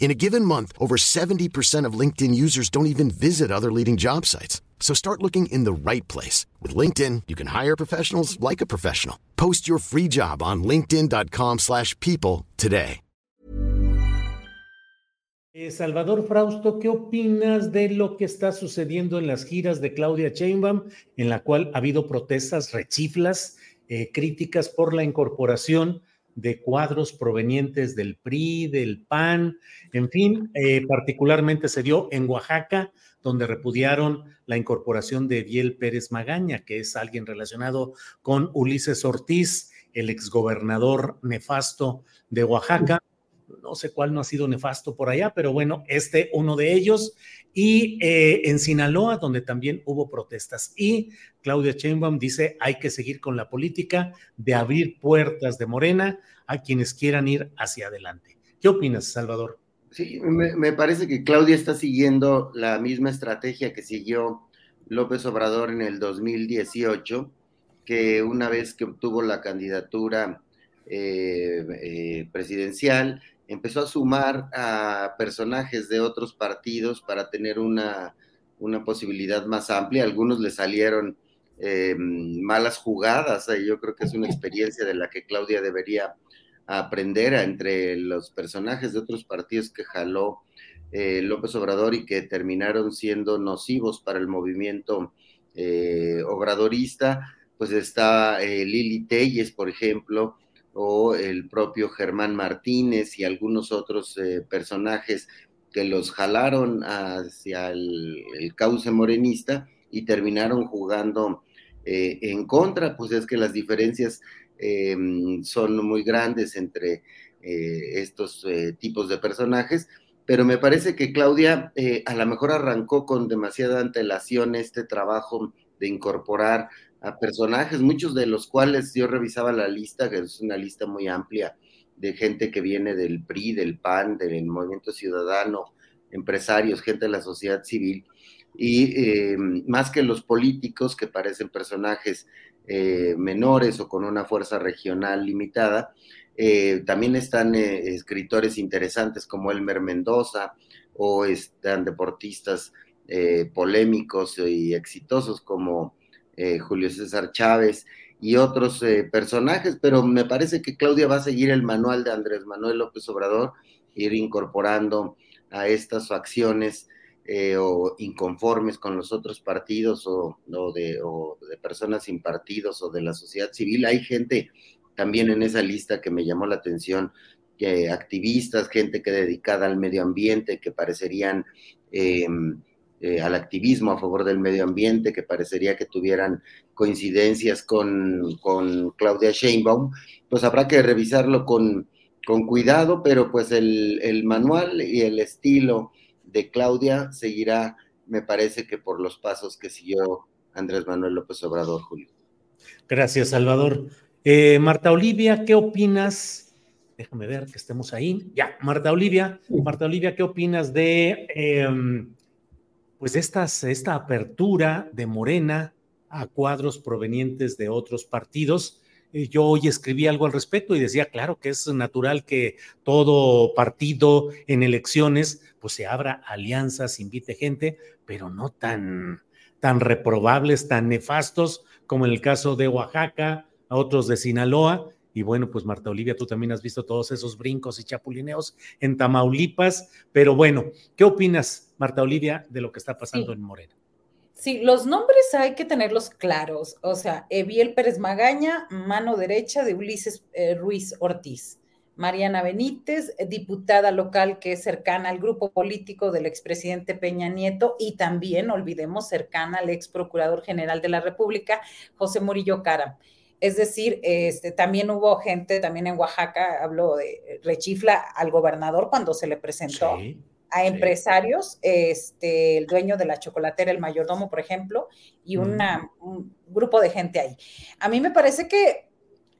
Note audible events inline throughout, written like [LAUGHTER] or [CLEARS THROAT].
In a given month, over 70% of LinkedIn users don't even visit other leading job sites. So start looking in the right place. With LinkedIn, you can hire professionals like a professional. Post your free job on linkedin.com slash people today. Eh, Salvador Frausto, ¿qué opinas de lo que está sucediendo en las giras de Claudia Sheinbaum, en la cual ha habido protestas, rechiflas, eh, críticas por la incorporación de cuadros provenientes del PRI, del PAN, en fin, eh, particularmente se dio en Oaxaca, donde repudiaron la incorporación de Biel Pérez Magaña, que es alguien relacionado con Ulises Ortiz, el exgobernador nefasto de Oaxaca. No sé cuál no ha sido nefasto por allá, pero bueno, este uno de ellos. Y eh, en Sinaloa, donde también hubo protestas. Y Claudia Sheinbaum dice, hay que seguir con la política de abrir puertas de Morena a quienes quieran ir hacia adelante. ¿Qué opinas, Salvador? Sí, me, parece que Claudia está siguiendo la misma estrategia que siguió López Obrador en el 2018, que una vez que obtuvo la candidatura eh, eh, presidencial, empezó a sumar a personajes de otros partidos para tener una, una posibilidad más amplia. Algunos le salieron eh, malas jugadas, yo creo que es una experiencia de la que Claudia debería aprender entre los personajes de otros partidos que jaló eh, López Obrador y que terminaron siendo nocivos para el movimiento eh, obradorista, pues está eh, Lili Telles, por ejemplo, o el propio Germán Martínez y algunos otros eh, personajes que los jalaron hacia el, cauce morenista y terminaron jugando eh, en contra, pues es que las diferencias eh, son muy grandes entre eh, estos tipos de personajes, pero me parece que Claudia a lo mejor arrancó con demasiada antelación este trabajo de incorporar a personajes, muchos de los cuales yo revisaba la lista, que es una lista muy amplia de gente que viene del PRI, del PAN, del Movimiento Ciudadano, empresarios, gente de la sociedad civil, y eh, más que los políticos que parecen personajes eh, menores o con una fuerza regional limitada, eh, también están eh, escritores interesantes como Elmer Mendoza o están deportistas polémicos y exitosos como eh, Julio César Chávez y otros personajes, pero me parece que Claudia va a seguir el manual de Andrés Manuel López Obrador, ir incorporando a estas facciones eh, o inconformes con los otros partidos o, de, personas sin partidos o de la sociedad civil. Hay gente también en esa lista que me llamó la atención, activistas, gente que dedicada al medio ambiente, que parecerían eh, eh, al activismo a favor del medio ambiente, que parecería que tuvieran coincidencias con, con Claudia Sheinbaum, pues habrá que revisarlo con, con cuidado, pero pues el, el manual y el estilo de Claudia seguirá, me parece que por los pasos que siguió Andrés Manuel López Obrador, Julio. Gracias, Salvador. Eh, Marta Olivia, ¿qué opinas? Déjame ver que estemos ahí. Ya, Marta Olivia, Marta Olivia, ¿qué opinas de eh, pues estas, esta apertura de Morena a cuadros provenientes de otros partidos? Eh, yo hoy escribí algo al respecto y decía, claro que es natural que todo partido en elecciones pues se abra alianzas, invite gente, pero no tan, tan reprobables, tan nefastos como en el caso de Oaxaca, a otros de Sinaloa. Y bueno, pues Marta Olivia, tú también has visto todos esos brincos y chapulineos en Tamaulipas. Pero bueno, ¿qué opinas Marta Olivia, de lo que está pasando en Morena. Sí, los nombres hay que tenerlos claros. O sea, Eviel Pérez Magaña, mano derecha de Ulises eh, Ruiz Ortiz. Mariana Benítez, diputada local que es cercana al grupo político del expresidente Peña Nieto y también, olvidemos, cercana al ex procurador general de la República, José Murillo Cara. Es decir, este, también hubo gente, también en Oaxaca, hablo de rechifla al gobernador cuando se le presentó. A empresarios, este, el dueño de la chocolatera, el mayordomo, por ejemplo, y un grupo de gente ahí. A mí me parece que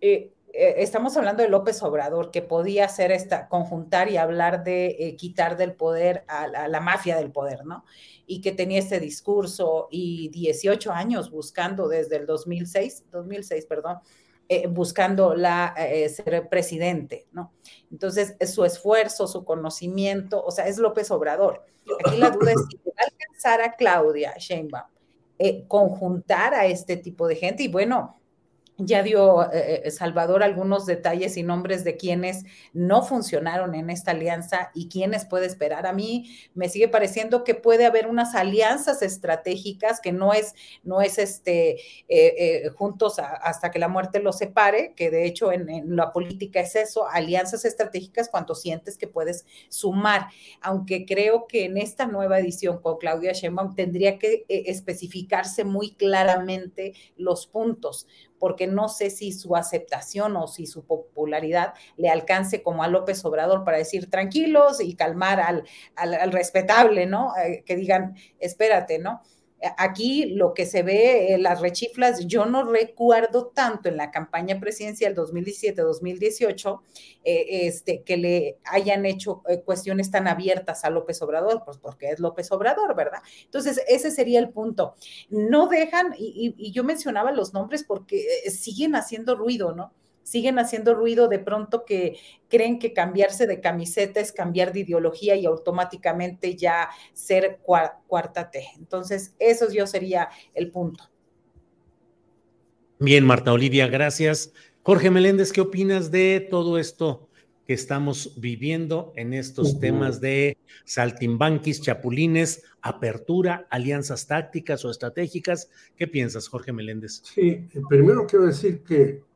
eh, eh, estamos hablando de López Obrador, que podía hacer esta, conjuntar y hablar de eh, quitar del poder a la, mafia del poder, ¿no? Y que tenía este discurso y 18 años buscando desde el 2006, 2006, perdón, eh, buscando la, ser presidente, ¿no? Entonces, su esfuerzo, su conocimiento, o sea, es López Obrador. Aquí la duda es si va a alcanzar a Claudia Sheinbaum conjuntar a este tipo de gente y bueno, ya dio eh, eh, Salvador algunos detalles y nombres de quienes no funcionaron en esta alianza y quienes puede esperar. A mí me sigue pareciendo que puede haber unas alianzas estratégicas que no es, no es este, eh, juntos hasta que la muerte los separe, que de hecho en, la política es eso, alianzas estratégicas cuando sientes que puedes sumar, aunque creo que en esta nueva edición con Claudia Sheinbaum tendría que especificarse muy claramente los puntos porque no sé si su aceptación o si su popularidad le alcance como a López Obrador para decir tranquilos y calmar al, al, respetable, ¿no? Eh, que digan, espérate, ¿no? Aquí lo que se ve, eh, las rechiflas, yo no recuerdo tanto en la campaña presidencial 2017-2018 eh, este, que le hayan hecho eh, cuestiones tan abiertas a López Obrador, pues porque es López Obrador, ¿verdad? Entonces, ese sería el punto. No dejan, y yo mencionaba los nombres porque siguen haciendo ruido, ¿no? Siguen haciendo ruido de pronto que creen que cambiarse de camiseta es cambiar de ideología y automáticamente ya ser cuarta T. Entonces, eso yo sería el punto. Bien, Marta Olivia, gracias. Jorge Meléndez, ¿qué opinas de todo esto que estamos viviendo en estos temas de saltimbanquis, chapulines, apertura, alianzas tácticas o estratégicas? ¿Qué piensas, Jorge Meléndez? Sí, primero quiero decir que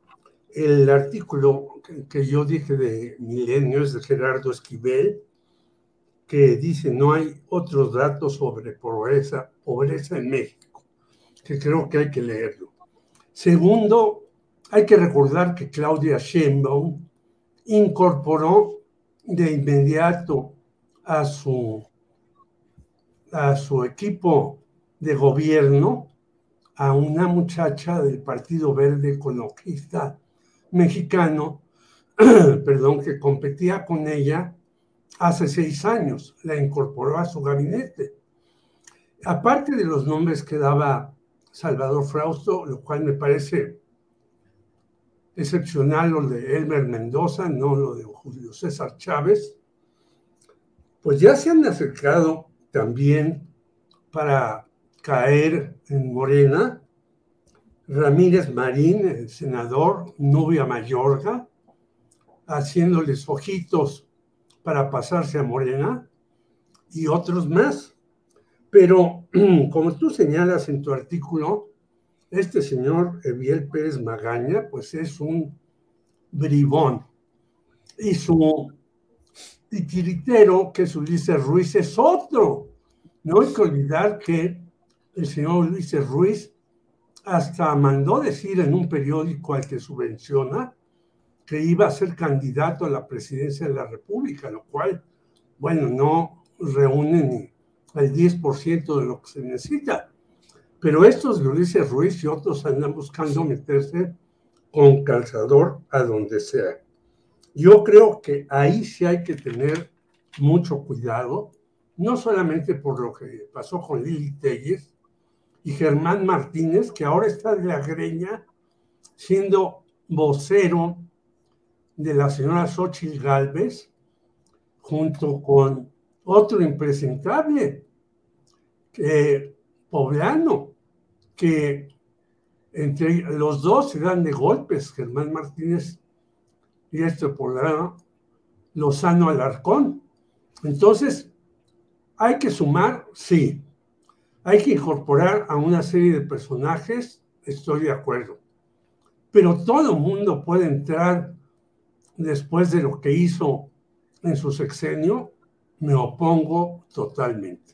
el artículo que yo dije de Milenios de Gerardo Esquivel, que dice no hay otros datos sobre pobreza, pobreza en México, que creo que hay que leerlo. Segundo, hay que recordar que Claudia Sheinbaum incorporó de inmediato a su, a su equipo de gobierno a una muchacha del Partido Verde Ecologista mexicano, [CLEARS THROAT] perdón, que competía con ella hace seis años, la incorporó a su gabinete. Aparte de los nombres que daba Salvador Frausto, lo cual me parece excepcional lo de Elmer Mendoza, no lo de Julio César Chávez, pues ya se han acercado también para caer en Morena Ramírez Marín, el senador, Nubia Mayorga, haciéndoles ojitos para pasarse a Morena, y otros más. Pero, [CLEARS THROAT] como tú señalas en tu artículo, este señor Eviel Pérez Magaña, pues es un bribón. Y su titiritero, que es Ulises Ruiz, es otro. No hay que olvidar que el señor Ulises Ruiz hasta mandó decir en un periódico al que subvenciona que iba a ser candidato a la presidencia de la República, lo cual, bueno, no reúne ni el 10% de lo que se necesita. Pero estos, lo dice Ruiz y otros, andan buscando meterse con calzador a donde sea. Yo creo que ahí sí hay que tener mucho cuidado, no solamente por lo que pasó con Lili Telles, y Germán Martínez, que ahora está de la greña, siendo vocero de la señora Xochitl Galvez, junto con otro impresentable, que, poblano, que entre los dos se dan de golpes, Germán Martínez y este lo Lozano Alarcón. Entonces, ¿Hay que sumar? Sí. ¿Hay que incorporar a una serie de personajes? Estoy de acuerdo. Pero todo mundo puede entrar después de lo que hizo en su sexenio. Me opongo totalmente.